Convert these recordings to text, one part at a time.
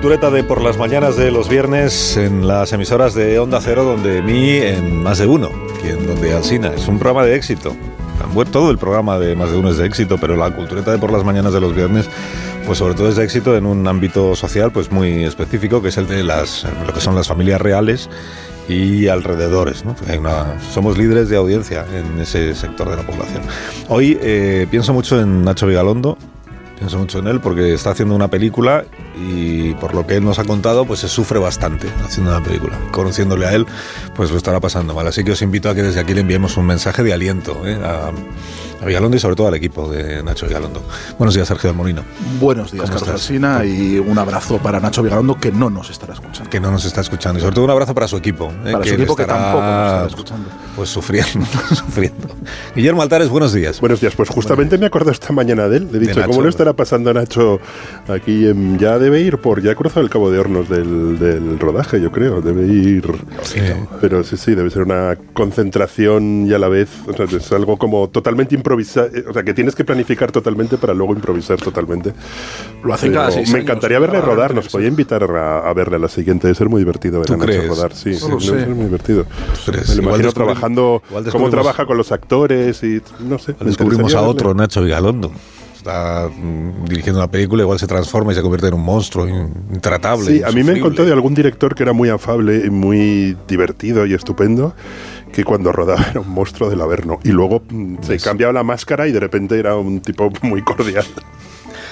Cultureta de por las mañanas de los viernes en las emisoras de Onda Cero, donde mí en más de uno, quien donde Alsina. Es un programa de éxito. Todo el programa de más de uno es de éxito, pero la cultureta de por las mañanas de los viernes, pues sobre todo es de éxito en un ámbito social pues muy específico, que es el de las, lo que son las familias reales y alrededores. ¿no? Hay una- somos líderes de audiencia en ese sector de la población. Hoy eh, pienso mucho en Nacho Vigalondo, Pienso mucho en él porque está haciendo una película y por lo que él nos ha contado, pues se sufre bastante haciendo una película. Conociéndole a él, pues lo estará pasando mal. Así que os invito a que desde aquí le enviemos un mensaje de aliento ¿eh? a, a Vigalondo y sobre todo al equipo de Nacho Vigalondo. Buenos días, Sergio del Molino, Buenos días, ¿Cómo Carlos? Alsina, y un abrazo para Nacho Vigalondo, que no nos estará escuchando. que no nos está escuchando. Y sobre todo un abrazo para su equipo. ¿eh? Para su le equipo, que estará, tampoco nos estará escuchando. Pues sufriendo, sufriendo. Guillermo Altares, buenos días. Buenos días, pues justamente me acuerdo esta mañana de él. Le he dicho, Nacho. ¿cómo le estará pasando a Nacho aquí? en- ya debe ir por, ya ha cruzado el cabo de hornos del, del rodaje, yo creo. Debe ir. Sí. Pero sí, sí, debe ser una concentración y a la vez. O sea, es algo como totalmente improvisado. O sea, que tienes que planificar totalmente para luego improvisar totalmente. Lo hacen cada seis me años, encantaría verle cada rodar. Nos podía invitar a, a verle a la siguiente. Debe ser muy divertido ver ¿Tú a Nacho rodar. Sí, No sí, lo debe ser muy divertido. Me lo imagino trabajando, cómo trabaja con los actores y no sé. Descubrimos a verle. otro Nacho Vigalondo. Está mm, dirigiendo una película, igual se transforma y se convierte en un monstruo in- intratable. Sí, a mí me encontré de algún director que era muy afable y muy divertido y estupendo, que cuando rodaba era un monstruo del Averno. Y luego mm, se cambiaba la máscara y de repente era un tipo muy cordial.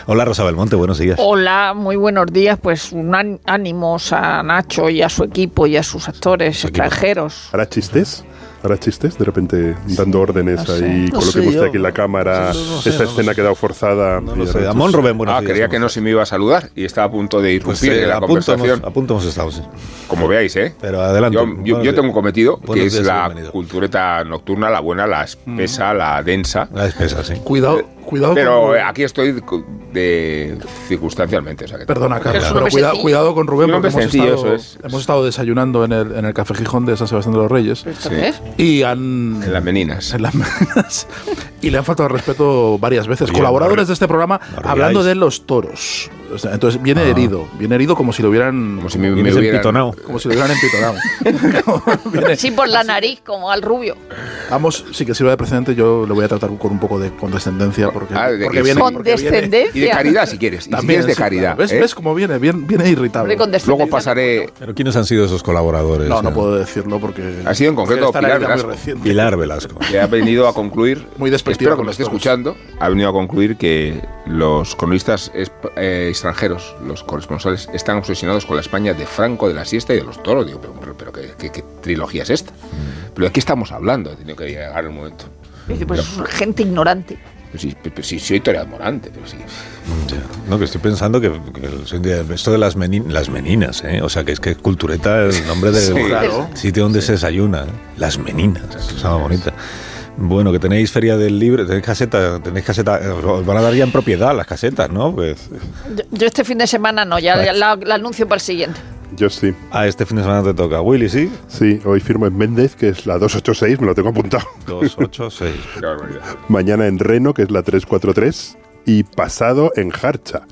Hola Rosa Belmonte, buenos días. Hola, muy buenos días. Pues un án- ánimos a Nacho y a su equipo y a sus actores extranjeros. ¿Hará chistes? ¿Hará chistes? De repente dando órdenes no ahí, No coloquemos usted aquí la cámara, no sé, esta escena ha quedado forzada. No y lo de sé. repente- Amón Rubén, buenos Ah, días. creía que no se me iba a saludar y estaba a punto de Pues irrumpir eh, en la a punto hemos- conversación. a punto hemos estado, sí. Como veáis, ¿eh? Pero adelante. Yo, yo- yo tengo un cometido Buenos que es días la bienvenido. cultureta nocturna, la buena, la espesa, la densa. La despesa, sí. Cuidado, cuidado Pero con eh, aquí estoy de circunstancialmente. O sea que Perdona, Carlos, pero cuida- cuidado con Rubén, porque hemos sencillo, estado, es. hemos estado desayunando en el, en el Café Gijón de San Sebastián de los Reyes ¿Esto Sí. Y han... En las meninas. en las meninas, y le han faltado al respeto varias veces. Oye, Colaboradores no de este programa no hablando de los toros. O sea, entonces viene Ah. herido, viene herido como si lo hubieran Como si me, me hubieran... empitonado. como si lo hubieran empitonado. Viene- Sí, por la nariz, como al rubio. Vamos, sí que sirva de precedente, yo le voy a tratar con un poco de condescendencia porque, Ah, de porque que viene, sí. porque viene- Condescendencia. Y de caridad, si quieres. Y si también, quieres de sí, caridad. claro. ¿Ves, ¿eh? ves cómo viene? Viene, viene irritable. Luego pasaré... Pero ¿quiénes han sido esos colaboradores? No, no Eh, puedo decirlo porque Ha sido en concreto Pilar Velasco. Pilar Velasco. que ha venido a concluir, Muy espero con que me los esté escuchando, ha venido a concluir que los cronistas es- eh, extranjeros, los corresponsales, están obsesionados con la España de Franco, de la siesta y de los toros. Digo, pero, pero- pero ¿qué, qué- qué trilogía es esta? ¿Pero de qué estamos hablando? He tenido que llegar el momento. Dice, pues es gente ignorante. Pero sí, pero sí, soy Torea Morante, pero sí. Ya. No, que estoy pensando que, que esto de las, meni- las meninas, ¿eh? O sea, que es que cultureta el nombre del Sí, claro. sitio donde se desayuna. ¿eh? Las meninas. Cosa más bonita. Bueno, que tenéis feria del libro, tenéis caseta, tenéis caseta, os van a dar ya en propiedad las casetas, ¿no? Pues, Yo, yo este fin de semana no, ya, ya la, la anuncio para el siguiente. Yo sí. ah, este fin de semana te toca. Willy, ¿sí? Sí, hoy firmo en Méndez, que es la 286, me lo tengo apuntado. 2, 8, 6. Qué barbaridad. Mañana en Reno, que es la 343. Y pasado en Harcha,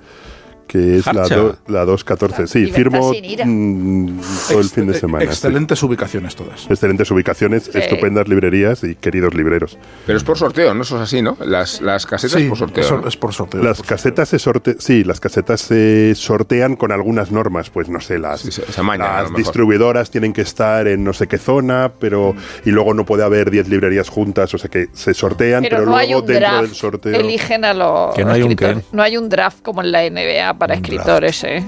que es la, do- la 214. Sí, firmo sin ira. mm, todo el fin de semana. sí. Excelentes ubicaciones todas. Excelentes ubicaciones, estupendas librerías y queridos libreros. Pero es por sorteo, ¿no? Eso es así, ¿no? Las, las casetas Sí, por sorteo. es, ¿no? es por sorteo. Las casetas se sorte sí, las casetas se sortean con algunas normas, pues no sé, las, las distribuidoras tienen que estar en no sé qué zona, pero y luego no puede haber 10 librerías juntas, o sea que se sortean, pero, Pero no hay luego un dentro draft. del sorteo Eligen a los Que no hay un. No hay un draft como en la NBA para Un escritores, ¿eh?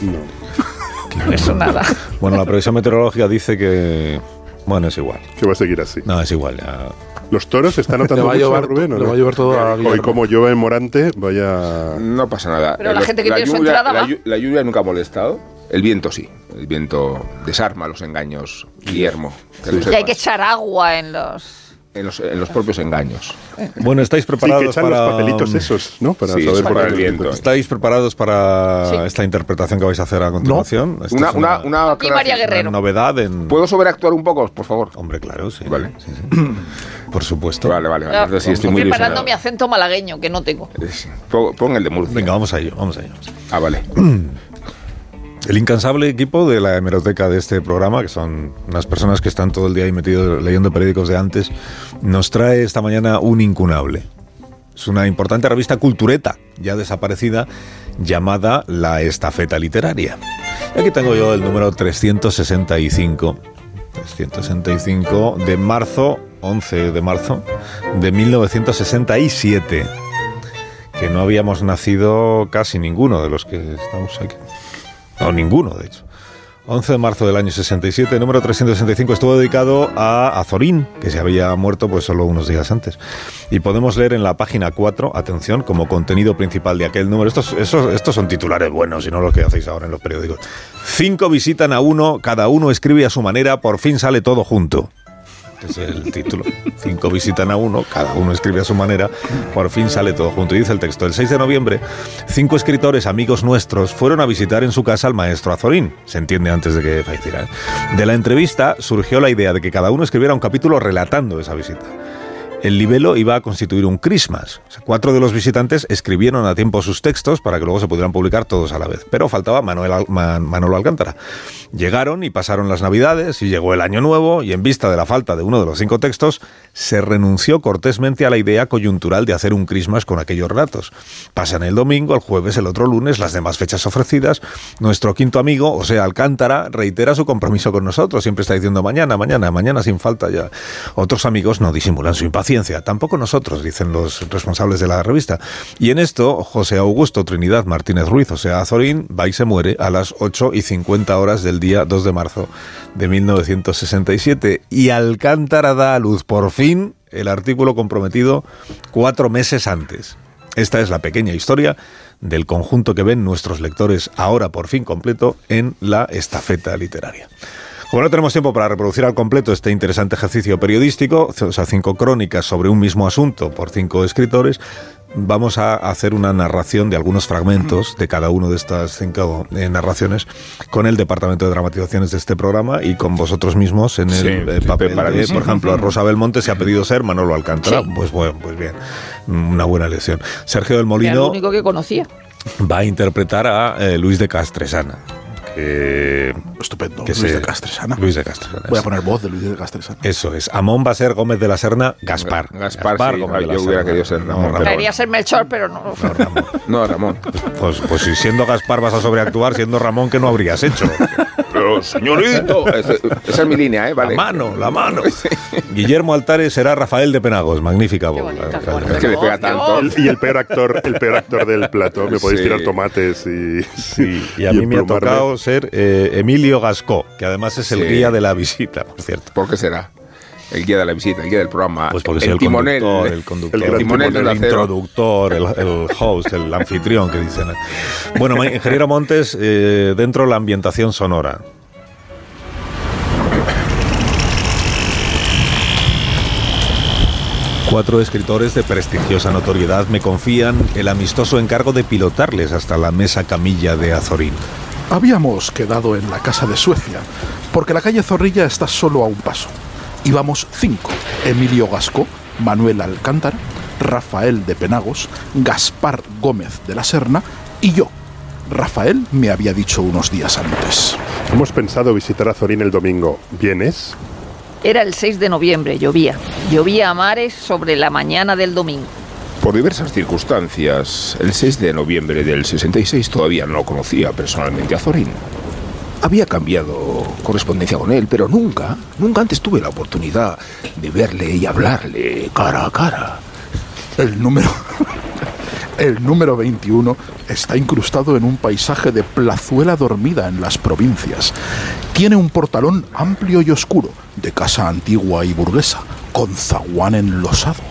no, Eso nada. Bueno, la previsión meteorológica dice que... Bueno, es igual. que va a seguir así. No, es igual. ya. Los toros están notando Le va a mucho, llover- Rubén, ¿o le no? va a llover todo a Hoy como llueve en Morante, vaya No pasa nada. Pero la gente que tiene su entrada la, va. llu- la lluvia nunca ha molestado. El viento sí. El viento desarma los engaños, Guillermo. que lo Y hay que echar agua en los... en, los, en los propios engaños. Bueno, ¿estáis Sí, que preparados echan para... los papelitos esos, ¿no? Para Sí, saber por el viento. ¿Estáis preparados para Sí. esta interpretación que vais a hacer a continuación? Esta Una, una, una Aquí María. Guerrero. novedad en... ¿Puedo sobreactuar un poco, por favor? Hombre, claro, sí. Vale. sí, sí. Por supuesto. Vale, vale, vale. Ya, Entonces sí, estoy muy preparando ilusionado. mi acento malagueño, que no tengo. Pon el de Murcia. Venga, vamos a ello, vamos a ello. Ah, vale. El incansable equipo de la hemeroteca de este programa, que son unas personas que están todo el día ahí metidos leyendo periódicos de antes, nos trae esta mañana un incunable. Es una importante revista cultureta, ya desaparecida, llamada La Estafeta Literaria. Y aquí tengo yo el número 365, 365 de marzo, 11 de marzo, de 1967 que no habíamos nacido casi ninguno de los que estamos aquí. No, ninguno, de hecho. 11 de marzo del año 67, número 365, estuvo dedicado a Azorín, que se había muerto pues solo unos días antes. Y podemos leer en la página 4, atención, como contenido principal de aquel número. Estos, esos- estos son titulares buenos y no los que hacéis ahora en los periódicos. Cinco visitan a uno, cada uno escribe a su manera, por fin sale todo junto. Es el título. Cinco visitan a uno, cada uno escribe a su manera, por fin sale todo junto. Y dice el texto, el 6 de noviembre, cinco escritores amigos nuestros fueron a visitar en su casa al maestro Azorín, se entiende antes de que falleciera. De la entrevista surgió la idea de que cada uno escribiera un capítulo relatando esa visita. El libelo iba a constituir un Christmas. Cuatro de los visitantes escribieron a tiempo sus textos para que luego se pudieran publicar todos a la vez. Pero faltaba Manuel Manolo Alcántara. Llegaron y pasaron las Navidades y llegó el Año Nuevo y en vista de la falta de uno de los cinco textos, se renunció cortésmente a la idea coyuntural de hacer un Christmas con aquellos relatos. Pasan el domingo, el jueves, el otro lunes, las demás fechas ofrecidas. Nuestro quinto amigo, o sea, Alcántara, reitera su compromiso con nosotros. Siempre está diciendo mañana, mañana, mañana sin falta ya. Otros amigos no disimulan su impaciencia. Tampoco nosotros, dicen los responsables de la revista. Y en esto, José Augusto Trinidad Martínez Ruiz, o sea, Azorín, va y se muere a las 8 y 50 horas del día 2 de marzo de 1967. Y Alcántara da a luz por fin el artículo comprometido cuatro meses antes. Esta es la pequeña historia del conjunto que ven nuestros lectores ahora por fin completo en la estafeta literaria. Como no tenemos tiempo para reproducir al completo este interesante ejercicio periodístico, o sea, cinco crónicas sobre un mismo asunto por cinco escritores, vamos a hacer una narración de algunos fragmentos de cada uno de estas cinco eh, narraciones con el Departamento de Dramatizaciones de este programa y con vosotros mismos en el Sí, eh, sí, papel. de, preparadísimo. por ejemplo, Rosa Belmonte se ha pedido ser Manolo Alcántara. Sí. Pues bueno, pues bien, una buena elección. Sergio del Era Molino lo único que conocía. va a interpretar a eh, Luis de Castresana. Que, Estupendo. que Luis se- de Castresana. Luis de Castresana. Voy a poner voz de Luis de Castresana. Eso es. Amón va a ser Gómez de la Serna Gaspar. Gaspar, sí. Gómez de la Yo hubiera Serna. querido ser No, Ramón, pero- Debería ser Melchor, pero no. No, Ramón. No, Ramón. Pues, pues si siendo Gaspar vas a sobreactuar, siendo Ramón, ¿qué no habrías hecho? Pero, señorito. Ese- Esa es mi línea, ¿eh? Vale. La mano, la mano. Guillermo Altares será Rafael de Penagos. Magnífica voz. Es que le pega tanto. Y el peor actor, el peor actor del plato. Me podéis Sí. tirar tomates y. Sí, y a mí me ha tocado ser eh, Emilio Gascó, que además es el Sí. guía de la visita, por cierto. ¿Por qué será? El guía de la visita, el guía del programa. Pues porque el, soy el timonel. conductor, el conductor, El timonel introductor, el, el host, el anfitrión que dicen. Bueno, ingeniero Montes, eh, dentro de la ambientación sonora. Cuatro escritores de prestigiosa notoriedad me confían el amistoso encargo de pilotarles hasta la mesa camilla de Azorín. Habíamos quedado en la casa de Suecia, porque la calle Zorrilla está solo a un paso. Íbamos cinco: Emilio Gasco, Manuel Alcántara, Rafael de Penagos, Gaspar Gómez de la Serna y yo. Rafael me había dicho unos días antes. Hemos pensado visitar a Zorín el domingo. ¿Vienes? Era el 6 de noviembre, llovía. Llovía a mares sobre la mañana del domingo. Por diversas circunstancias, el 6 de noviembre del 66 todavía no conocía personalmente a Zorín. Había cambiado correspondencia con él, pero nunca, nunca antes tuve la oportunidad de verle y hablarle cara a cara. El número. El número 21 está incrustado en un paisaje de plazuela dormida en las provincias. Tiene un portalón amplio y oscuro, de casa antigua y burguesa, con zaguán enlosado.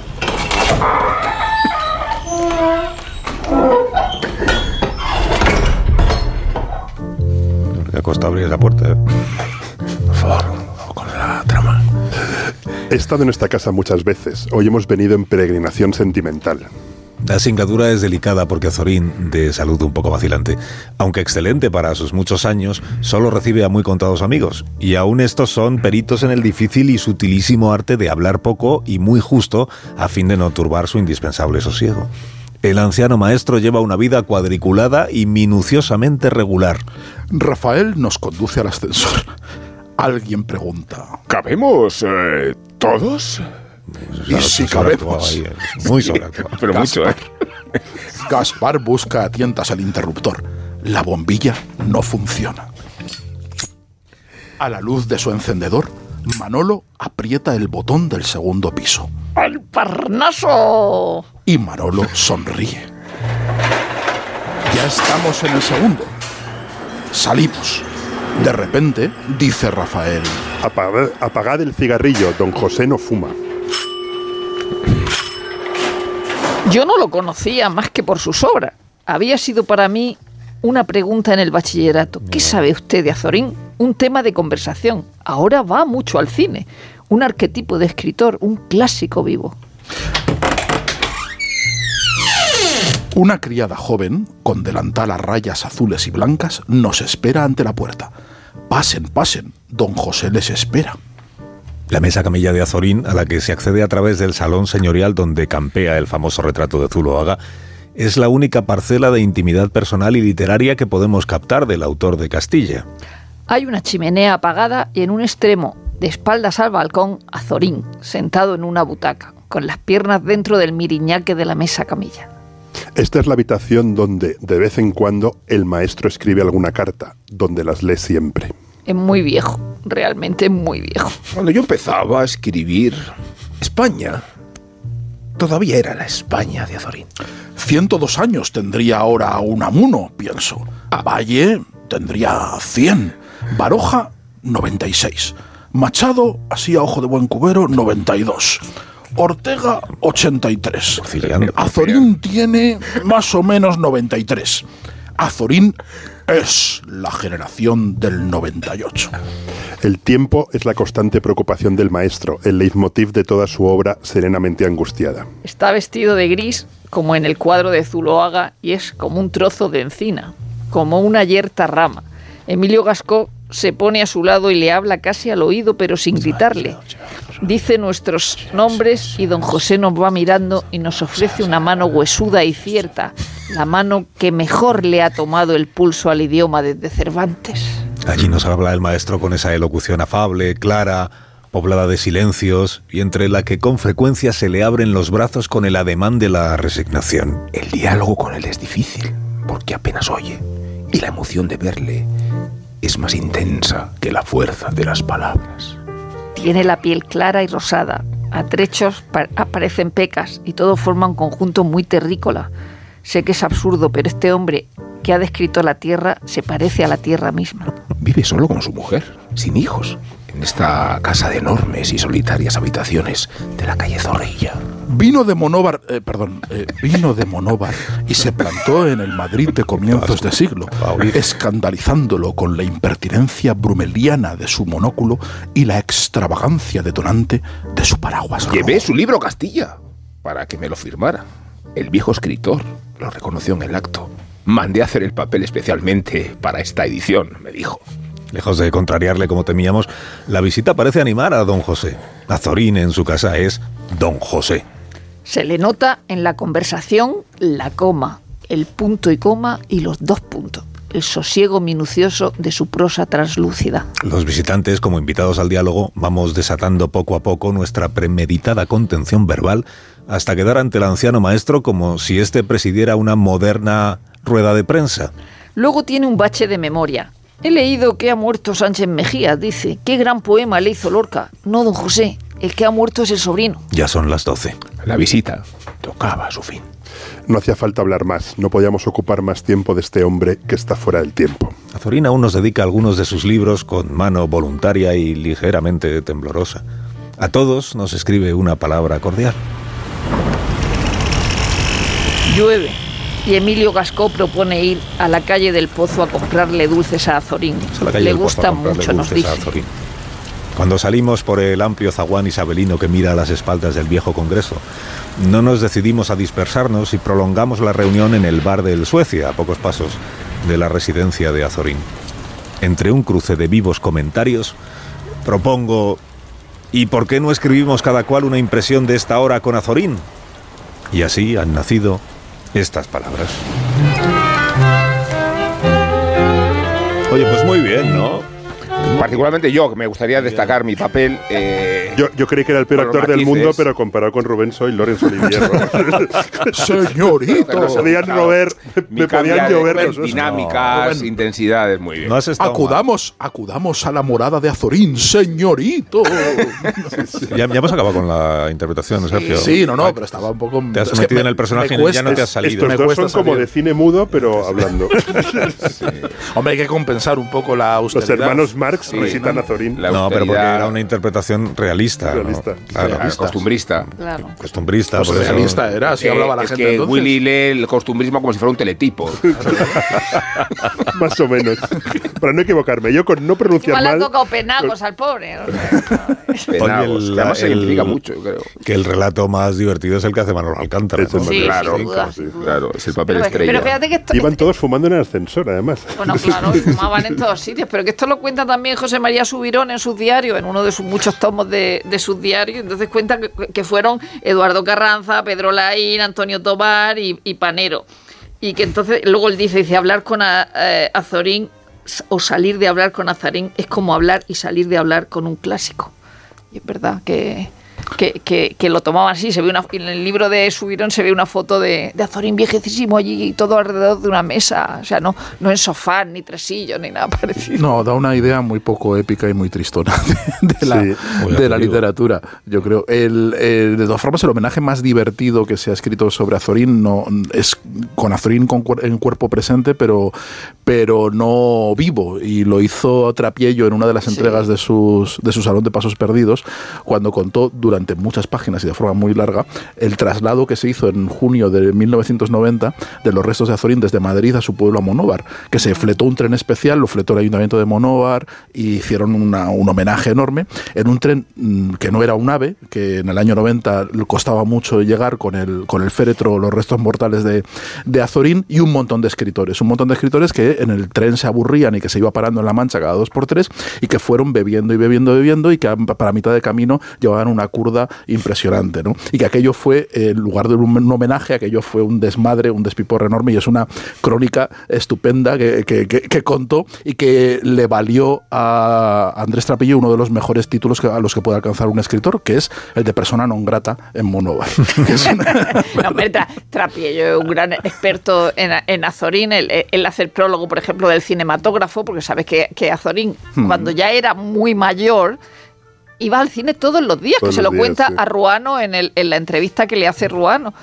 Costado abrir esa puerta. ¿eh? Por favor, con la trama. He estado en esta casa muchas veces. Hoy hemos venido en peregrinación sentimental. La singladura es delicada porque Azorín, de salud un poco vacilante, aunque excelente para sus muchos años, solo recibe a muy contados amigos. Y aún estos son peritos en el difícil y sutilísimo arte de hablar poco y muy justo a fin de no turbar su indispensable sosiego. El anciano maestro lleva una vida cuadriculada y minuciosamente regular. Rafael nos conduce al ascensor. Alguien pregunta. ¿Cabemos eh, todos? ¿Y si cabemos? Es Muy sobreactuado. Pero mucho, ¿eh? Gaspar busca a tientas el interruptor. La bombilla no funciona. A la luz de su encendedor, Manolo aprieta el botón del segundo piso. ¡Al Parnaso! Y Manolo sonríe. Ya estamos en el segundo. Salimos. De repente, dice Rafael, Apagad, apagad el cigarrillo, don José no fuma. Yo no lo conocía más que por sus obras. Había sido para mí una pregunta en el bachillerato. ¿Qué sabe usted de Azorín? Un tema de conversación. Ahora va mucho al cine. Un arquetipo de escritor, un clásico vivo. una criada joven, con delantal a rayas azules y blancas, nos espera ante la puerta. Pasen, pasen, don José les espera. La mesa camilla de Azorín, a la que se accede a través del salón señorial donde campea el famoso retrato de Zuloaga, es la única parcela de intimidad personal y literaria que podemos captar del autor de Castilla. Hay una chimenea apagada y en un extremo, de espaldas al balcón, Azorín, sentado en una butaca, con las piernas dentro del miriñaque de la mesa camilla. Esta es la habitación donde, de vez en cuando, el maestro escribe alguna carta, donde las lee siempre. Es muy viejo, realmente muy viejo. Cuando yo empezaba a escribir, España todavía era la España de Azorín. 102 años tendría ahora Unamuno, pienso. Valle tendría 100. Baroja, 96. Machado, así a ojo de buen cubero, 92. Ortega, 83. Porciliano. Azorín tiene más o menos 93. Azorín es la generación del 98. El tiempo es la constante preocupación del maestro, el leitmotiv de toda su obra serenamente angustiada. Está vestido de gris, como en el cuadro de Zuloaga, y es como un trozo de encina, como una yerta rama. Emilio Gascó se pone a su lado y le habla casi al oído, pero sin gritarle. Dice nuestros nombres y don José nos va mirando y nos ofrece una mano huesuda y cierta, la mano que mejor le ha tomado el pulso al idioma desde Cervantes. Allí nos habla el maestro con esa elocución afable, clara, poblada de silencios, y entre la que con frecuencia se le abren los brazos con el ademán de la resignación. El diálogo con él es difícil, porque apenas oye, y la emoción de verle es más intensa que la fuerza de las palabras. Tiene la piel clara y rosada, a trechos pa- aparecen pecas y todo forma un conjunto muy terrícola. Sé que es absurdo, pero este hombre que ha descrito la tierra se parece a la tierra misma. Vive solo con su mujer, sin hijos, en esta casa de enormes y solitarias habitaciones de la calle Zorrilla. Vino de Monóvar, eh, perdón, eh, vino de Monóvar y se plantó en el Madrid de comienzos de siglo, escandalizándolo con la impertinencia brumeliana de su monóculo y la extravagancia detonante de su paraguas. Llevé su libro Castilla para que me lo firmara. El viejo escritor lo reconoció en el acto. Mandé a hacer el papel especialmente para esta edición, me dijo. Lejos de contrariarle como temíamos, la visita parece animar a don José. Azorín en su casa es don José. Se le nota en la conversación la coma, el punto y coma y los dos puntos, el sosiego minucioso de su prosa translúcida. Los visitantes, como invitados al diálogo, vamos desatando poco a poco nuestra premeditada contención verbal hasta quedar ante el anciano maestro como si éste presidiera una moderna rueda de prensa. Luego tiene un bache de memoria. He leído que ha muerto Sánchez Mejía, dice. Qué gran poema le hizo Lorca. No, don José, el que ha muerto es el sobrino. Ya son las doce. La visita tocaba a su fin. No hacía falta hablar más, no podíamos ocupar más tiempo de este hombre que está fuera del tiempo. Azorín aún nos dedica algunos de sus libros con mano voluntaria y ligeramente temblorosa. A todos nos escribe una palabra cordial. Llueve y Emilio Gascó propone ir a la calle del Pozo a comprarle dulces a Azorín. A la Le gusta mucho, nos dice. Azorín. Cuando salimos por el amplio zaguán isabelino que mira a las espaldas del viejo Congreso, no nos decidimos a dispersarnos y prolongamos la reunión en el bar del Suecia, a pocos pasos de la residencia de Azorín. Entre un cruce de vivos comentarios, propongo ¿y por qué no escribimos cada cual una impresión de esta hora con Azorín? Y así han nacido estas palabras. Oye, pues muy bien, ¿no? Particularmente yo, que me gustaría destacar mi papel. eh, Yo, yo creí que era el peor los actor del mundo, pero comparado con Rubén soy Lorenzo Olivier. Señorito. Me podían mi me podían llover los dinámicas, No, intensidades, muy bien. No has estado mal. Acudamos, acudamos a la morada de Azorín, señorito. Ya, ya hemos acabado con la interpretación, Sergio. Sí, no, no, pero estaba un poco. Te has es que metido me- en el personaje y ya no te has salido. Estos me dos cuesta son como de cine mudo, pero hablando. Hombre, hay que compensar un poco la Los austeridad. hermanos Marx Sí. visitan a Zorín. La no, pero porque era una interpretación realista. ¿No? Realista. Claro. costumbrista. Claro. Costumbrista. Pues realista era, así Que- hablaba la es gente que entonces. Willy lee el costumbrismo como si fuera un teletipo. Más o menos. Para no equivocarme. Yo con no pronunciar Igual mal. tocado penagos al pobre. ¿no? Penagos, el- que además el- significa mucho, yo creo. Que el relato más divertido es el que hace Manolo Alcántara. ¿no? Sí, claro, sin duda, sí, sin duda. Claro, es el papel Pero, estrella. pero fíjate que esto, Iban todos fumando en el ascensor, además. Bueno, claro, fumaban en todos sitios, pero que esto lo cuenta también José María Subirón en sus diarios, en uno de sus muchos tomos de, de sus diarios. Entonces cuenta que, fueron Eduardo Carranza, Pedro Laín, Antonio Tobar y, Panero. Y que entonces, luego él dice, dice, hablar con a- eh, Azorín o salir de hablar con Azorín es como hablar y salir de hablar con un clásico. Y es verdad que, que, que- que lo tomaban así. Se ve una, en el libro de Subirón se ve una foto de, de Azorín viejecísimo allí, todo alrededor de una mesa. O sea, no, no en sofá, ni tresillos, ni nada parecido. No, da una idea muy poco épica y muy tristona de, de la, Sí, de la literatura, yo creo. El, el- de todas formas, el homenaje más divertido que se ha escrito sobre Azorín no, es con Azorín con en cuerpo presente, pero, pero no vivo. Y lo hizo Trapiello en una de las Sí. entregas de, sus, de su Salón de Pasos Perdidos, cuando contó durante muchas páginas y de forma muy larga el traslado que se hizo en junio de 1990 de los restos de Azorín desde Madrid a su pueblo a Monóvar, que se fletó un tren especial, lo fletó el Ayuntamiento de Monóvar y hicieron una- un homenaje enorme en un tren mm, que no era un ave, que en el año 90 le costaba mucho llegar con el, con el féretro, los restos mortales de, de Azorín y un montón de escritores, un montón de escritores que en el tren se aburrían y que se iba parando en la mancha cada dos por tres y que fueron bebiendo y bebiendo y bebiendo y que para mitad de camino llevaban una impresionante, ¿no? Y que aquello fue, eh, en lugar de un, homenaje, aquello fue un desmadre, un despiporre enorme y es una crónica estupenda que, que- que- que contó y que le valió a Andrés Trapillo uno de los mejores títulos a los que puede alcanzar un escritor, que es el de persona non grata en una- No, hombre, Tra- Trapiello es un gran experto en, en Azorín. Él, él hace el prólogo, por ejemplo, del cinematógrafo, porque sabes que, que Azorín, Hmm. cuando ya era muy mayor, iba al cine todos los días, Todos que se lo días, cuenta sí. a Ruano en, el- en la entrevista que le hace Ruano.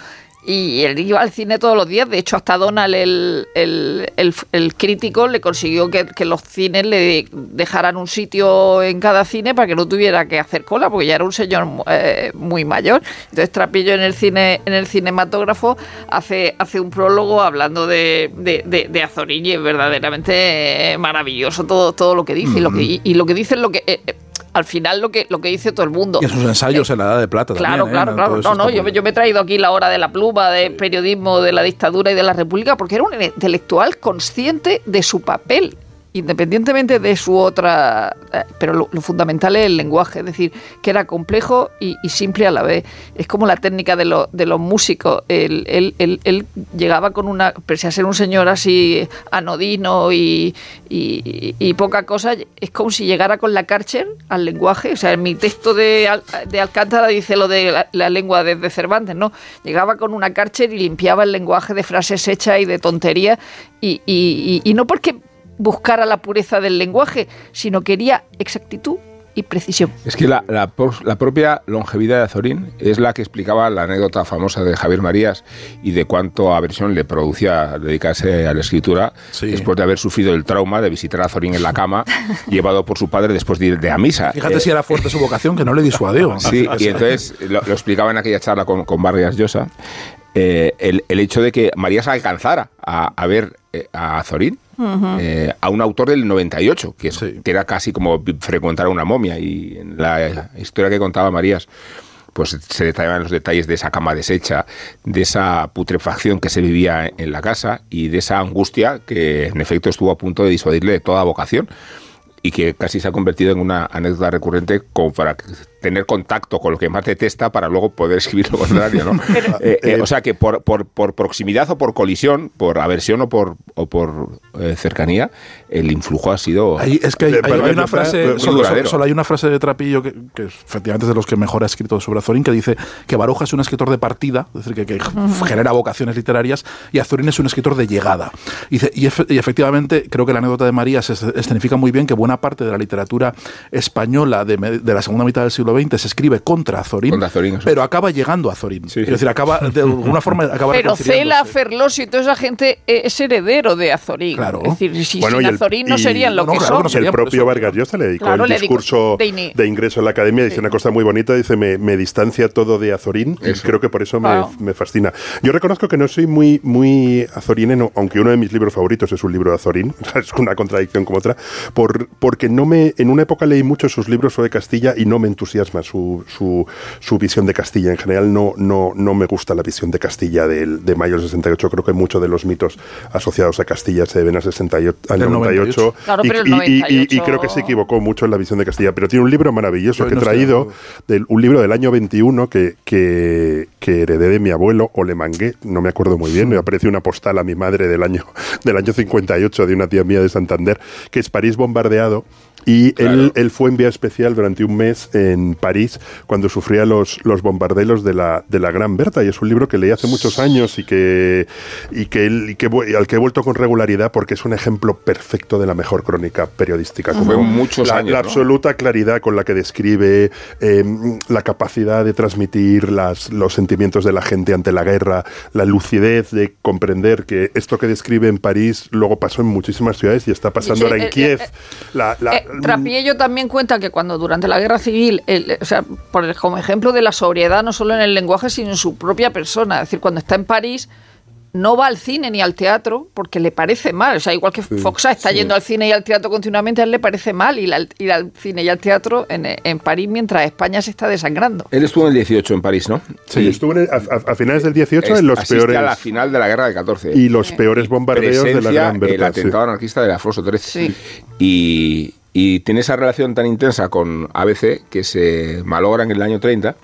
Y él iba al cine todos los días. De hecho, hasta Donald, el, el- el- el crítico, le consiguió que, que los cines le dejaran un sitio en cada cine para que no tuviera que hacer cola, porque ya era un señor eh, muy mayor. Entonces, Trapillo en el cine, en el cinematógrafo, hace, hace un prólogo hablando de, de, de- de Azorín y es verdaderamente eh, maravilloso todo, todo lo que dice. y, lo que, y, y lo que dice es lo que. eh, eh, al final lo que lo que dice todo el mundo. y sus ensayos en la Edad de Plata Claro, también. ¿eh? claro, claro. No, no, yo, yo me he traído aquí la hora de la pluma, de periodismo, de la dictadura y de la república, porque era un intelectual consciente de su papel independientemente de su otra, eh, pero lo, lo fundamental es el lenguaje, es decir, que era complejo y, simple a la vez. Es como la técnica de, de los músicos. Él, llegaba con una, pese a ser un señor así anodino y, y- poca cosa, es como si llegara con la Karcher al lenguaje. O sea, en mi texto de, de Alcántara dice lo de la, lengua de, de Cervantes, ¿no? Llegaba con una Karcher y limpiaba el lenguaje de frases hechas y de tonterías. Y, y- y- y no porque buscara la pureza del lenguaje, sino quería exactitud y precisión. Es que la, la por- la propia longevidad de Azorín es la que explicaba la anécdota famosa de Javier Marías y de cuánto aversión le producía dedicarse a la escritura Sí. después de haber sufrido el trauma de visitar a Azorín en la cama, llevado por su padre después de ir de a misa. Fíjate Eh, si era fuerte su vocación, que no le disuadió. Sí, y entonces lo, lo explicaba en aquella charla con, con Vargas Llosa, eh, el, el hecho de que Marías alcanzara a, a ver eh, a Azorín, eh, a un autor del 98, que, es- Sí. que era casi como frecuentar a una momia, y en la historia que contaba Marías, pues se detallaban los detalles de esa cama deshecha, de esa putrefacción que se vivía en la casa y de esa angustia que en efecto estuvo a punto de disuadirle de toda vocación y que casi se ha convertido en una anécdota recurrente como para tener contacto con lo que más detesta para luego poder escribir lo contrario, ¿no? Eh, eh, o sea que por, por, por proximidad o por colisión, por aversión o por, o por eh, cercanía, el influjo ha sido... Ahí- es que hay, De hay- hay una Llosa, frase, muy solo, duradero. solo hay una frase de Trapillo que, que efectivamente es de los que mejor ha escrito sobre Azorín, que dice que Baroja es un escritor de partida, es decir, que, que genera vocaciones literarias, y Azorín es un escritor de llegada. Y, dice- y efe- y efectivamente, creo que la anécdota de María se es- escenifica muy bien que buena parte de la literatura española de, de la segunda mitad del siglo XX se escribe contra Azorín, Contra Azorín, eso. pero acaba llegando a Azorín. Sí. Es decir, acaba de alguna forma acaba Pero Cela. Ferlosio y toda esa gente es heredero de Azorín. Claro. Es decir, si Bueno, sin y el- Azorín no y- serían lo no, que claro, son. no el propio. Vargas Llosa le dedicó Claro, el discurso de ingreso a la academia, dice una cosa muy bonita, dice me, me distancia todo de Azorín y creo que por eso me, Claro. me fascina. Yo reconozco que no soy muy, muy azorineno, aunque uno de mis libros favoritos es un libro de Azorín, es una contradicción como otra, por, porque no me, en una época leí mucho sus libros sobre Castilla y no me entusiasma su, su, su visión de Castilla. En general no, no, no me gusta la visión de Castilla del, de mayo del 68, creo que muchos de los mitos asociados a Castilla se deben al, 68, al Del 98. 98. Claro, y, y- y- y- y 98 creo que se equivocó mucho en la visión de Castilla. Pero tiene un libro maravilloso Yo que he no de traído, del- un libro del año 21 que, que, que heredé de mi abuelo o le mangué, no me acuerdo muy bien, me apareció una postal a mi madre del año, del año 58 de una tía mía de Santander, que es París bombardeado. Y Claro. él, él fue enviado especial durante un mes en París cuando sufría los, los bombardeos de la, de la Gran Berta. Y es un libro que leí hace muchos años y que, y que, él- y que y al que he vuelto con regularidad porque es un ejemplo perfecto de la mejor crónica periodística. Fue muchos la, años, la ¿no? absoluta claridad con la que describe eh, la capacidad de transmitir las, los sentimientos de la gente ante la guerra, la lucidez de comprender que esto que describe en París luego pasó en muchísimas ciudades y está pasando Sí, ahora en eh, Kiev. eh, La- la- Eh, Trapiello también cuenta que cuando durante la guerra civil, el- o sea, por el- como ejemplo de la sobriedad, no solo en el lenguaje, sino en su propia persona. Es decir, cuando está en París, no va al cine ni al teatro porque le parece mal. O sea, igual que Foxa está yendo al cine y al teatro continuamente, a él le parece mal ir al, ir al cine y al teatro en, en París mientras España se está desangrando. Él estuvo en el 18 en París, ¿no? Sí, estuvo en el- a, finales del 18 Es- en los peores a la final de la guerra del 14. y los peores bombardeos de la presencia Gran Berta. el sí. atentado anarquista de Alfonso XIII. Sí. Y, y tiene esa relación tan intensa con ABC que se malogra en el año 30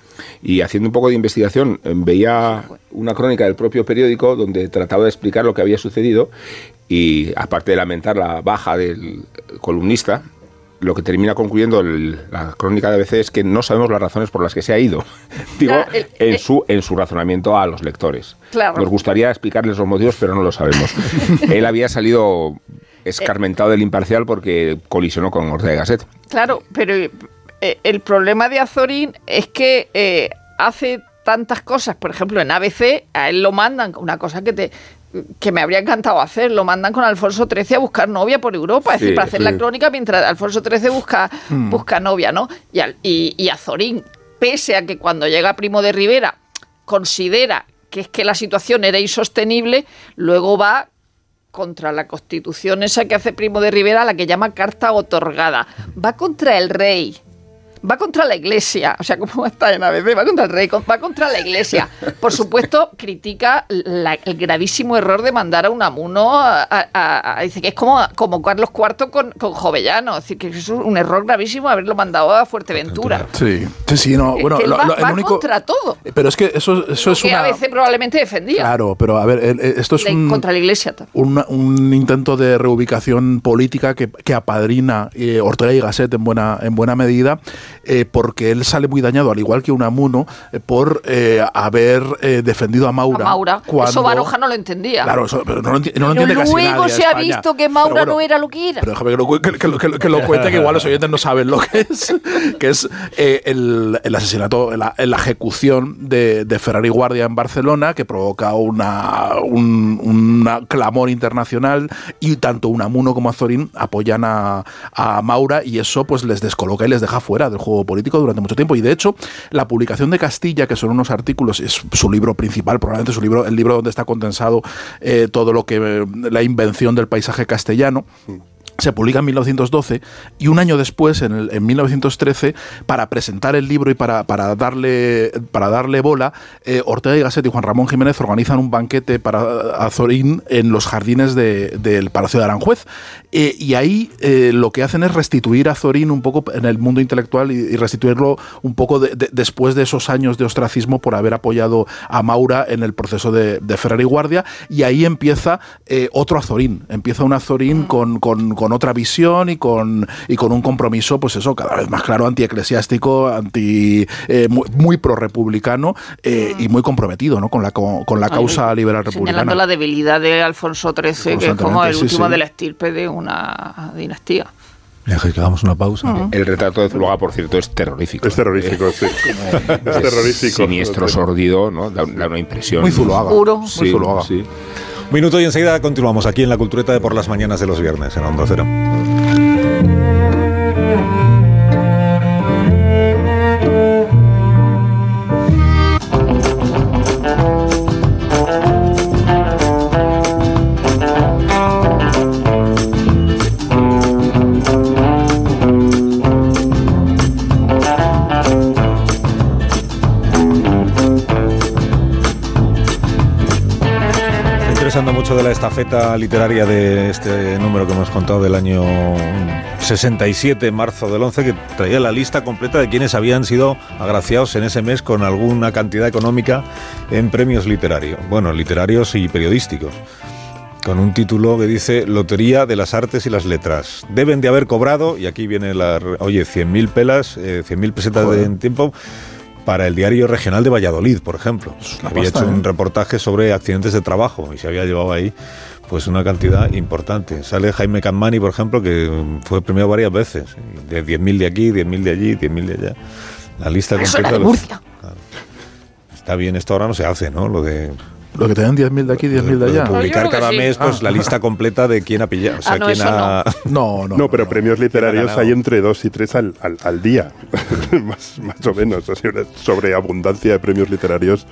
y haciendo un poco de investigación eh, veía una crónica del propio periódico donde trataba de explicar lo que había sucedido y aparte de lamentar la baja del columnista, lo que termina concluyendo el- la crónica de ABC es que no sabemos las razones por las que se ha ido. Digo, el- en su, en su razonamiento a los lectores. Claro. Nos gustaría explicarles los motivos, pero no lo sabemos. Él había salido escarmentado del imparcial porque colisionó con Ortega y Gasset. Claro, pero eh, el problema de Azorín es que eh, hace tantas cosas, por ejemplo, en ABC, a él lo mandan, una cosa que te que me habría encantado hacer, lo mandan con Alfonso XIII a buscar novia por Europa, es Sí, decir, para hacer sí. la crónica mientras Alfonso XIII busca, busca novia, ¿no? Y, al- y, y Azorín, pese a que cuando llega Primo de Rivera considera que es que la situación era insostenible, luego va contra la constitución esa que hace Primo de Rivera, la que llama carta otorgada. Va contra el rey, va contra la iglesia, o sea, como está en ABC, va contra el rey, va contra la iglesia. Por supuesto, critica la- el gravísimo error de mandar a Unamuno, a, a- a- dice que es como, como Carlos IV con, con Jovellano, es decir, que es un error gravísimo haberlo mandado a Fuerteventura. Sí, sí, sí, no. Bueno, lo- va, lo- el va único. contra todo. Pero es que eso, eso es que una. a veces probablemente defendía. Claro, pero a ver, esto es La- un. contra la iglesia. un, un intento de reubicación política que, que apadrina eh, Ortega y Gasset en buena, en buena medida, eh, porque él sale muy dañado, al igual que Unamuno, eh, por eh, haber eh, defendido a A Maura. Maura. Eso cuando- Baroja no lo entendía. Claro, eso, pero no lo, enti- no lo entiende casi luego nadie en se ha visto que Maura bueno, no era lo que era. Pero déjame que lo, que, que que que lo cuente, que igual los oyentes no saben lo que es. Que es eh, el, el asesinato, la, la ejecución de, de Ferrari Guardia en Barcelona, que provoca una, un una clamor internacional y tanto Unamuno como Azorín apoyan a, a Maura y eso pues les descoloca y les deja fuera del juego político durante mucho tiempo. Y de hecho, la publicación de Castilla, que son unos artículos, es su libro principal, probablemente su libro, el libro donde está condensado eh, todo lo que eh, la invención del paisaje castellano se publica en 1912 y un año después, en, el- en 1913, para presentar el libro y para, para darle, para darle bola, eh, Ortega y Gasset y Juan Ramón Jiménez organizan un banquete para Azorín en los jardines de- del Palacio de Aranjuez. Eh, y ahí eh, lo que hacen es restituir a Azorín un poco en el mundo intelectual y, y restituirlo un poco de- de- después de esos años de ostracismo por haber apoyado a Maura en el proceso de, Ferrer y Guardia. Y ahí empieza eh, otro Azorín. Empieza un Azorín con, con- con otra visión y con, y con un compromiso, pues eso, cada vez más claro, antieclesiástico, anti, eh, muy, muy pro-republicano eh, y muy comprometido ¿no? con la, con, con la causa liberal Señalando republicana. la debilidad de Alfonso XIII, que es como el sí, último sí. de la estirpe de una dinastía. Que hagamos una pausa. El retrato de Zuluaga, por cierto, es terrorífico. Es terrorífico, sí. Es terrorífico. Siniestro, sordido, ¿no? Da, da una impresión. Muy Zuluaga. Puro. Muy Sí, Zuluaga. sí. Minuto y enseguida continuamos aquí en la cultureta de por las mañanas de los viernes en Onda Cero. Estafeta literaria de este número que hemos contado del año 67, marzo del 11, que traía la lista completa de quienes habían sido agraciados en ese mes con alguna cantidad económica en premios literarios. Bueno, literarios y periodísticos. Con un título que dice Lotería de las Artes y las Letras. Deben de haber cobrado, y aquí viene la... Oye, 100.000 pelas, eh, 100.000 pesetas de, en tiempo para el diario regional de Valladolid, por ejemplo. Había pasta, hecho un ¿eh? reportaje sobre accidentes de trabajo y se había llevado ahí pues una cantidad importante. Sale Jaime Campani, por ejemplo, que fue premiado varias veces. De 10.000 de aquí, 10.000 de allí, 10.000 de allá. La lista Eso era completa de los- Murcia. Claro. Está bien, esto ahora no se hace, ¿no? Lo de, Lo que te dan 10.000 de aquí, 10.000 de allá. Publicar que cada sí. mes pues Ah. la lista completa de quién ha pillado. O sea, Ah, no, quién ha... No, no. No, pero premios literarios hay entre dos y tres al, al, al día, más, más o menos. Así una sobreabundancia de premios literarios.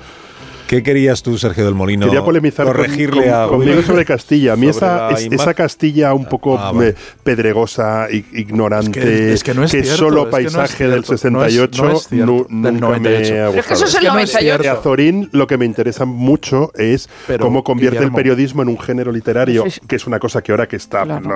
¿Qué querías tú, Sergio del Molino? Quería polemizar con- corregirle con- a conmigo sobre Castilla. A mí esa, es- esa Castilla un poco Ah, vale. eh, pedregosa, ignorante, Es que- es que no es cierto, solo es que no es paisaje del cierto, no es- 68, no es cierto, nu- del nunca 98. me ha que eso gustado. es el que no es 98. De Azorín lo que me interesa mucho es Pero, cómo convierte Guillermo- el periodismo en un género literario, Sí, sí. que es una cosa que ahora que está, Claro. no,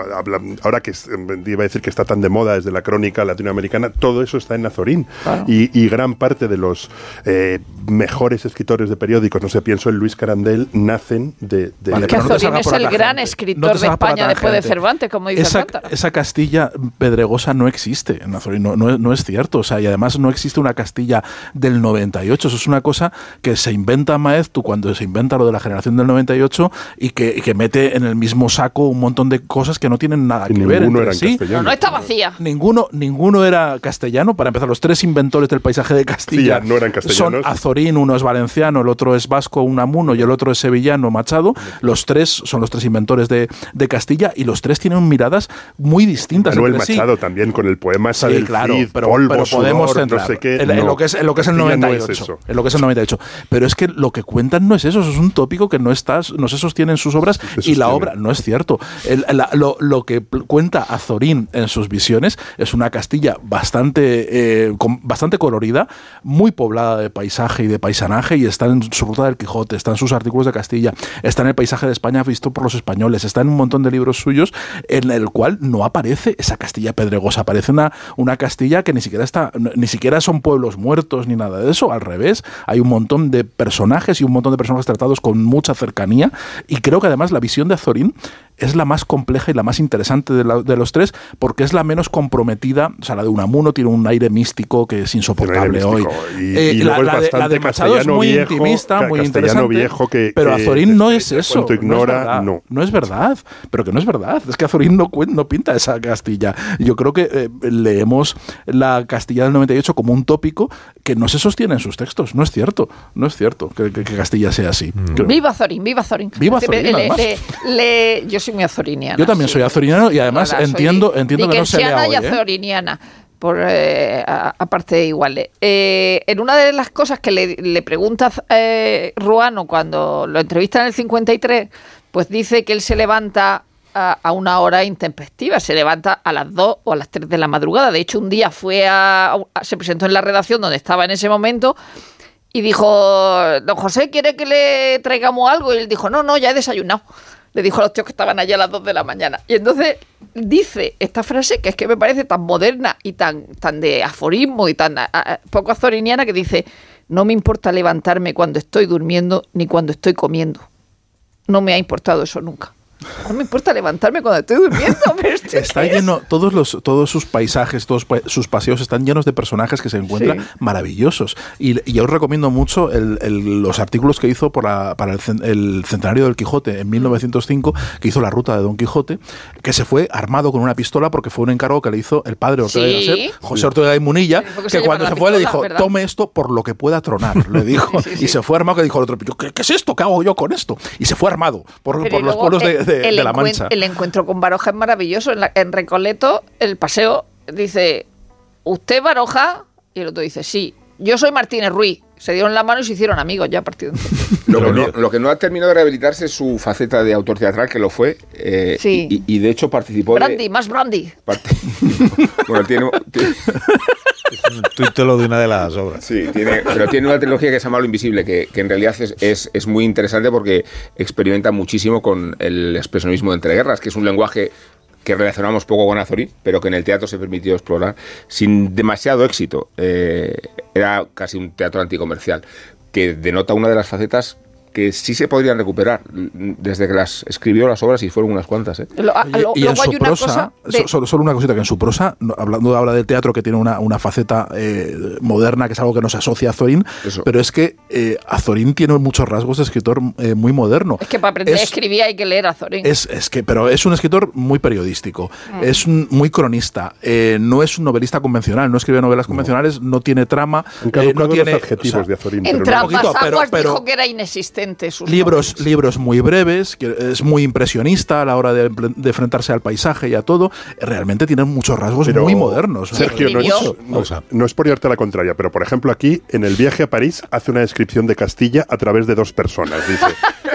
ahora que es- iba a decir que está tan de moda desde la crónica latinoamericana, todo eso está en Azorín. Claro. Y, y gran parte de los eh, mejores escritores de periódicos, no sé, pienso en Luis Carandel, nacen de... de- Vale, Que pero Azorín es el gran tangente. escritor No de España después de. Cervantes, como dice esa, esa Castilla pedregosa no existe en Azorín, no, no es- no es cierto. O sea, y además no existe una Castilla del 98. Eso es una cosa que se inventa Maez, tú cuando se inventa lo de la generación del 98 y que, y que mete en el mismo saco un montón de cosas que no tienen nada y que ver ninguno entre sí. No, no está vacía. Ninguno, ninguno era castellano. Para empezar, los tres inventores del paisaje de Castilla Sí, ya no eran castellanos. son Azorín, uno es valenciano, el otro otro es vasco, Unamuno, y el otro es sevillano, Machado. Los tres son los tres inventores de, de Castilla y los tres tienen miradas muy distintas. Manuel entre sí. Machado también con el poema esa Sí, del claro, Cid, pero, polvo, pero podemos sudor, centrar no sé qué. en, en No, lo que es, en lo que es el Castilla no 98. es en lo que es el 98. Pero es que lo que cuentan no es eso, eso es un tópico que no, está, no se sostiene en sus obras y la obra no es cierto. El- la- lo, lo que cuenta Azorín en sus visiones es una Castilla bastante, eh, con- bastante colorida, muy poblada de paisaje y de paisanaje y está en ruta del Quijote, está en sus artículos de Castilla, está en el paisaje de España visto por los españoles, está en un montón de libros suyos en el cual no aparece esa Castilla pedregosa, aparece una, una Castilla que ni siquiera está, ni siquiera son pueblos muertos ni nada de eso, al revés, hay un montón de personajes y un montón de personajes tratados con mucha cercanía y creo que además la visión de Azorín es la más compleja y la más interesante de, la- de los tres porque es la menos comprometida, o sea, la de Unamuno tiene un aire místico que es insoportable hoy. Y- Eh, y la, es de, la bastante de Machado es muy viejo, intimista, muy interesante. viejo que- pero que Azorín no es después eso. no es verdad. no. No es verdad, pero que no es verdad. Es que Azorín no, no pinta esa Castilla. Yo creo que eh, leemos la Castilla del 98 como un tópico que no se sostiene en sus textos. No es cierto, no es cierto que, que- que Castilla sea así. Creo- Viva Zorín, viva Zorín. Viva Es decir, Zorín, le- además. le- le- yo soy muy azoriniana. Yo también sí. soy azoriniano y además Hola, entiendo, entiendo que no se lea hoy. y ¿eh? azoriniana. Por, eh, a- aparte de iguales. Eh, en una de las cosas que le, le pregunta eh, Ruano cuando lo entrevista en el 53, pues dice que él se levanta a, a una hora intempestiva, se levanta a las 2 o a las 3 de la madrugada. De hecho, un día fue a, a- se presentó en la redacción donde estaba en ese momento y dijo, don José, ¿quiere que le traigamos algo? Y él dijo, no, no, ya he desayunado. Le dijo a los tíos que estaban allá a las 2 de la mañana. Y entonces dice esta frase que es que me parece tan moderna y tan, tan de aforismo y tan a- poco azoriniana que dice, no me importa levantarme cuando estoy durmiendo ni cuando estoy comiendo. No me ha importado eso nunca. No me importa levantarme cuando estoy durmiendo. pero ¿esto Está lleno, todos los, todos sus paisajes, todos sus paseos están llenos de personajes que se encuentran Sí. maravillosos. Y, y yo os recomiendo mucho el- el- los artículos que hizo por la- para el, cen- el centenario del Quijote en 1905, que hizo la ruta de Don Quijote, que se fue armado con una pistola porque fue un encargo que le hizo el padre Ortega Sí. Gasset, José Ortega y Munilla, que se cuando se fue le dijo, ¿verdad? tome esto por lo que pueda tronar, le dijo. Sí. Y se fue armado que dijo el otro, "Yo, ¿qué, qué es esto? ¿Qué hago yo con esto? Y se fue armado por, por los pueblos de, de- el de la encuen- Mancha. El encuentro con Baroja es maravilloso. En, la- en Recoleto, el paseo dice, ¿usted Baroja? Y el otro dice, sí. Yo soy Martínez Ruiz. Se dieron la mano y se hicieron amigos ya a partir de entonces. Lo que, no, lo que no ha terminado de rehabilitarse es su faceta de autor teatral, que lo fue. eh, Sí. y, y de hecho participó de- Brandy, más Brandy. parte- bueno, tiene, tiene- Es un título de una de las obras. sí, tiene- pero tiene una trilogía que se llama Lo Invisible, que, que en realidad es, es, es muy interesante porque experimenta muchísimo con el expresionismo de entreguerras, que es un lenguaje que relacionamos poco con Azorín, pero que en el teatro se permitió explorar sin demasiado éxito. Eh, era casi un teatro anticomercial, que denota una de las facetas que sí se podrían recuperar desde que las escribió las obras y fueron unas cuantas. ¿eh? Lo- a- Oye, lo- y en su prosa, de- solo, solo una cosita, que en su prosa, hablando ahora del teatro que tiene una, una faceta eh, moderna, que es algo que nos asocia a Azorín, Eso. pero es que eh, Azorín tiene muchos rasgos de escritor eh, muy moderno. Es que para aprender Es- a escribir hay que leer a Zorín. Es, es que, pero es un escritor muy periodístico, Mm. es un- muy cronista, eh, no es un novelista convencional, no escribe novelas convencionales, no tiene trama, eh, no tiene los adjetivos o sea, de Azorín. en pero no- poquito, pero- dijo que era inexistente sus libros, libros muy breves, que es muy impresionista a la hora de, de enfrentarse al paisaje y a todo. Realmente tienen muchos rasgos Pero, muy modernos. Sergio, no es, no, no es por llevarte a la contraria, pero por ejemplo aquí, en el viaje a París, hace una descripción de Castilla a través de dos personas. Dice,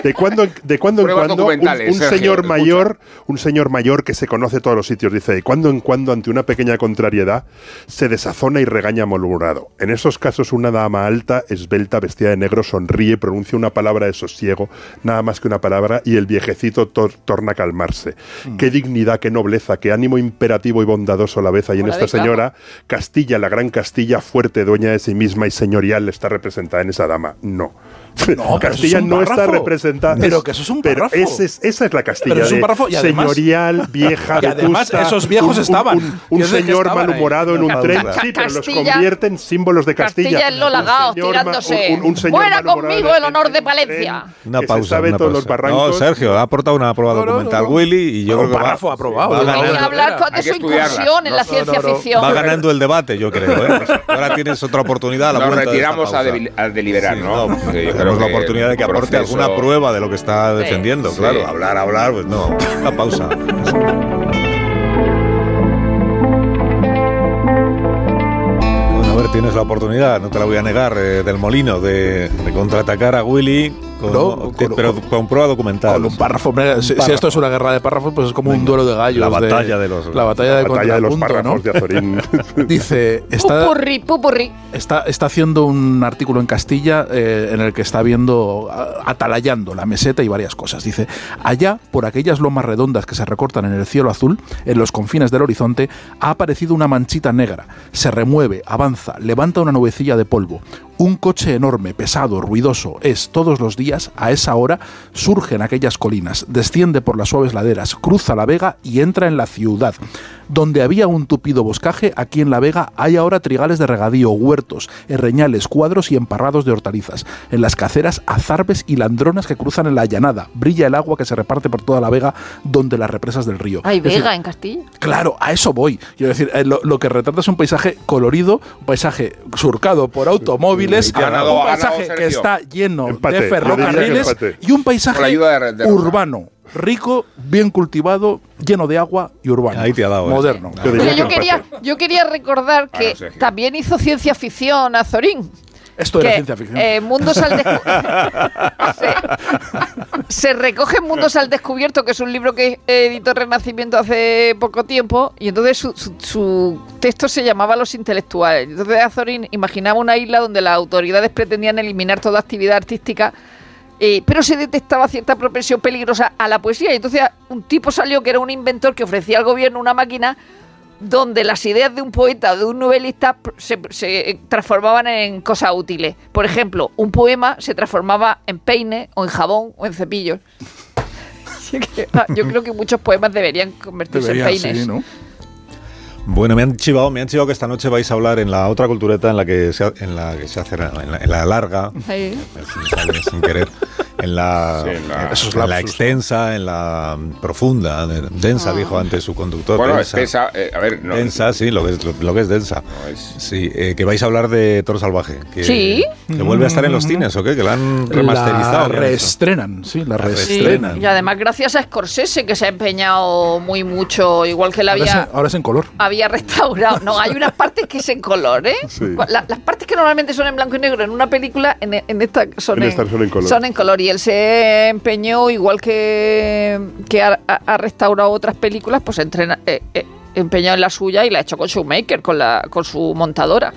de cuando, en- de cuando en cuando un, documentales, un Sergio, señor escucha. mayor, un señor mayor que se conoce todos los sitios, dice, de cuando en cuando ante una pequeña contrariedad se desazona y regaña malhumorado. En esos casos una dama alta, esbelta, vestida de negro, sonríe, pronuncia una palabra de sosiego, nada más que una palabra, y el viejecito tor- torna a calmarse. Mm. Qué dignidad, qué nobleza, qué ánimo imperativo y bondadoso a la vez hay en esta señora. Castilla, la gran Castilla, fuerte, dueña de sí misma y señorial, está representada en esa dama. No. No, pero Castilla es un no está párrafo. representada. Pero que eso es un pero párrafo. ese es- esa es la Castilla. Pero es un párrafo y además- señorial, vieja, Y además vetusta, esos viejos un- un- estaban. Un, un que señor estaban ahí. malhumorado en un Ca- tren. Sí, pero los Castilla- convierte en símbolos de Castilla. Castilla en Lola Un Gaos, tirándose. un- un malhumorado conmigo el honor de un Palencia. Una pausa. Una todos los pausa. barrancos. No, Sergio, ha aportado una prueba No, documental no. Willy y yo Un creo que va, párrafo aprobado. va Voy a ganando, hablar con- de su incursión en la ciencia ficción. va ganando el debate, yo creo. ¿eh? Ahora tienes otra oportunidad. Nos retiramos a, deliberar, ¿no? Tenemos la oportunidad de que aporte proceso- alguna prueba de lo que está defendiendo. Sí. Claro, hablar, hablar, pues no. Una pausa. Bueno, a ver, tienes la oportunidad, no te la voy a negar, eh, del molino de, de contraatacar a Willy, con, No, con- pero con prueba documental. Con un párrafo. si, si párrafo. esto es una guerra de párrafos, pues es como un duelo de gallos. La batalla de los- La batalla, de La batalla de los contrapunto, ¿no? párrafos de Azorín. Dice, está, Pupurri, pupurri. está, está haciendo un artículo en Castilla eh, en el que está viendo, atalayando la meseta y varias cosas. Dice, allá, por aquellas lomas redondas que se recortan en el cielo azul, en los confines del horizonte, ha aparecido una manchita negra. Se remueve, avanza, levanta una nubecilla de polvo. Un coche enorme, pesado, ruidoso, es todos los días, a esa hora, surge en aquellas colinas, desciende por las suaves laderas, cruza la vega y entra en la ciudad. Donde había un tupido boscaje, aquí en la vega hay ahora trigales de regadío, huertos, herreñales, cuadros y emparrados de hortalizas. En las caceras, azarbes y landronas que cruzan en la llanada. Brilla el agua que se reparte por toda la vega, donde las represas del río. Hay decir, Vega en Castilla. Claro, a eso voy. Quiero decir, eh, lo, lo que retrata es un paisaje colorido, un paisaje surcado por automóviles, ganado, un ganado, paisaje que está lleno Empate, de ferrocarriles y un paisaje de- de urbano, rico, bien cultivado, lleno de agua y urbano. Ahí te ha dado, eh. Moderno. Yo quería, yo quería recordar que también hizo ciencia ficción Azorín. Esto era ciencia ficción. eh, Mundos al Descubierto. se, se recoge Mundos al Descubierto, que es un libro que editó Renacimiento hace poco tiempo, y entonces su, su- su texto se llamaba Los Intelectuales. Entonces Azorín imaginaba una isla donde las autoridades pretendían eliminar toda actividad artística. Eh, pero se detectaba cierta propensión peligrosa a la poesía. Y entonces un tipo salió que era un inventor que ofrecía al gobierno una máquina donde las ideas de un poeta o de un novelista se, se transformaban en cosas útiles. Por ejemplo, un poema se transformaba en peine o en jabón o en cepillos. Ah, Yo creo que muchos poemas deberían convertirse Debería, en peines. sí, ¿no? Bueno, me han chivado, me han chivado que esta noche vais a hablar en la otra cultureta en la que se, ha- en la que se hace en la, en la larga, Sí. sin querer, en la, Sí, en la- en extensa, en la profunda, de- densa, dijo antes su conductor. Bueno, densa, espesa, eh, a ver, no, densa, sí, lo que es, lo, lo que es densa. no es- Sí, eh, que vais a hablar de Toro Salvaje. Que, Sí. Que vuelve a estar en los cines, ¿o qué? Que la han remasterizado. La reestrenan, sí, la La Sí, reestrenan. y además gracias a Scorsese que se ha empeñado muy mucho, igual que la Ahora, es, había... ahora es en color. había restaurado. No, hay unas partes que es en color, ¿eh? Sí. La- las partes que normalmente son en blanco y negro en una película, en, en esta son En esta son en color. son en color. Y él se empeñó, igual que, que ha, restaurado otras películas, pues entrena, eh, eh, empeñado en la suya y la ha hecho con Shoemaker, con, la, con su montadora.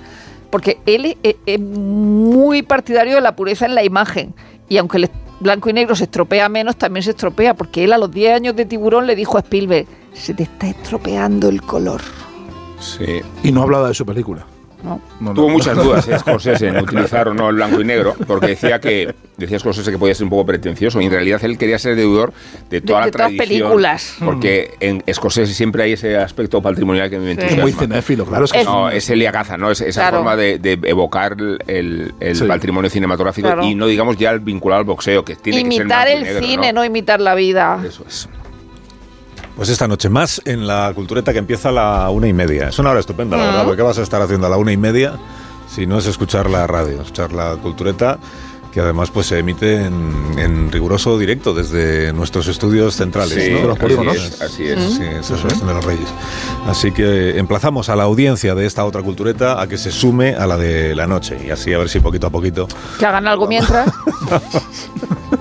Porque él es, es muy partidario de la pureza en la imagen. Y aunque el blanco y negro se estropea menos, también se estropea. Porque él a los 10 años de tiburón le dijo a Spielberg, se te está estropeando el color. sí. Y no hablaba de su película. ¿No? No, no. Tuvo muchas dudas eh, Scorsese en utilizar o no el blanco y negro, porque decía que decía Scorsese que podía ser un poco pretencioso, y en realidad él quería ser deudor de toda De- la de todas tradición, películas. porque en Scorsese siempre hay ese aspecto patrimonial que me Sí. Es muy entusiasma. cinéfilo, claro. Es que No, es Elia Caza, ¿no? Es esa Claro. forma de, de evocar el, el Sí. patrimonio cinematográfico Claro. y no digamos ya el vinculado al boxeo, que tiene que ser imitar blanco y el negro, cine, ¿no? imitar la vida. Eso es. Pues esta noche más en la cultureta que empieza a la una y media. Es una hora estupenda, la Mm. verdad, porque ¿qué vas a estar haciendo a la una y media si no es escuchar la radio, escuchar la cultureta? que además pues se emite en, en riguroso directo desde nuestros estudios centrales. Sí, ¿no? de los así polígonos. es, así es. Sí, esa es de los Reyes. Así que emplazamos a la audiencia de esta otra cultureta a que se sume a la de la noche y así a ver si poquito a poquito Que hagan algo mientras.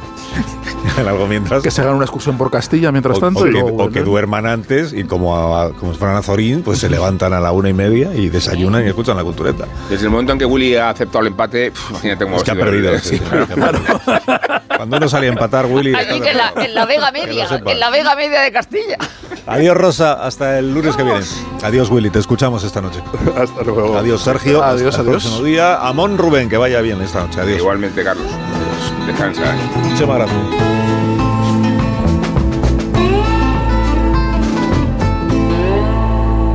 algo mientras Que se hagan una excursión por Castilla mientras o, tanto. o y que, luego o que vuelven. duerman antes y como, a- como si fueran a Zorín, pues se levantan a la una y media y desayunan y escuchan la cultureta. Desde el momento en que Willy ha aceptado el empate, imagínate cómo Es que ha el- perdido. sí, sí, claro. Cuando uno salía a empatar, Willy. Allí que en la, en la Vega Media, en la Vega Media de Castilla. Adiós, Rosa. Hasta el lunes que viene. Adiós, Willy. Te escuchamos esta noche. Hasta luego. Adiós, Sergio. Adiós, Hasta el adiós. próximo día. Amón Rubén, que vaya bien esta noche. Adiós. Igualmente, Carlos. Descansa. ¿eh? Muchísimas gracias.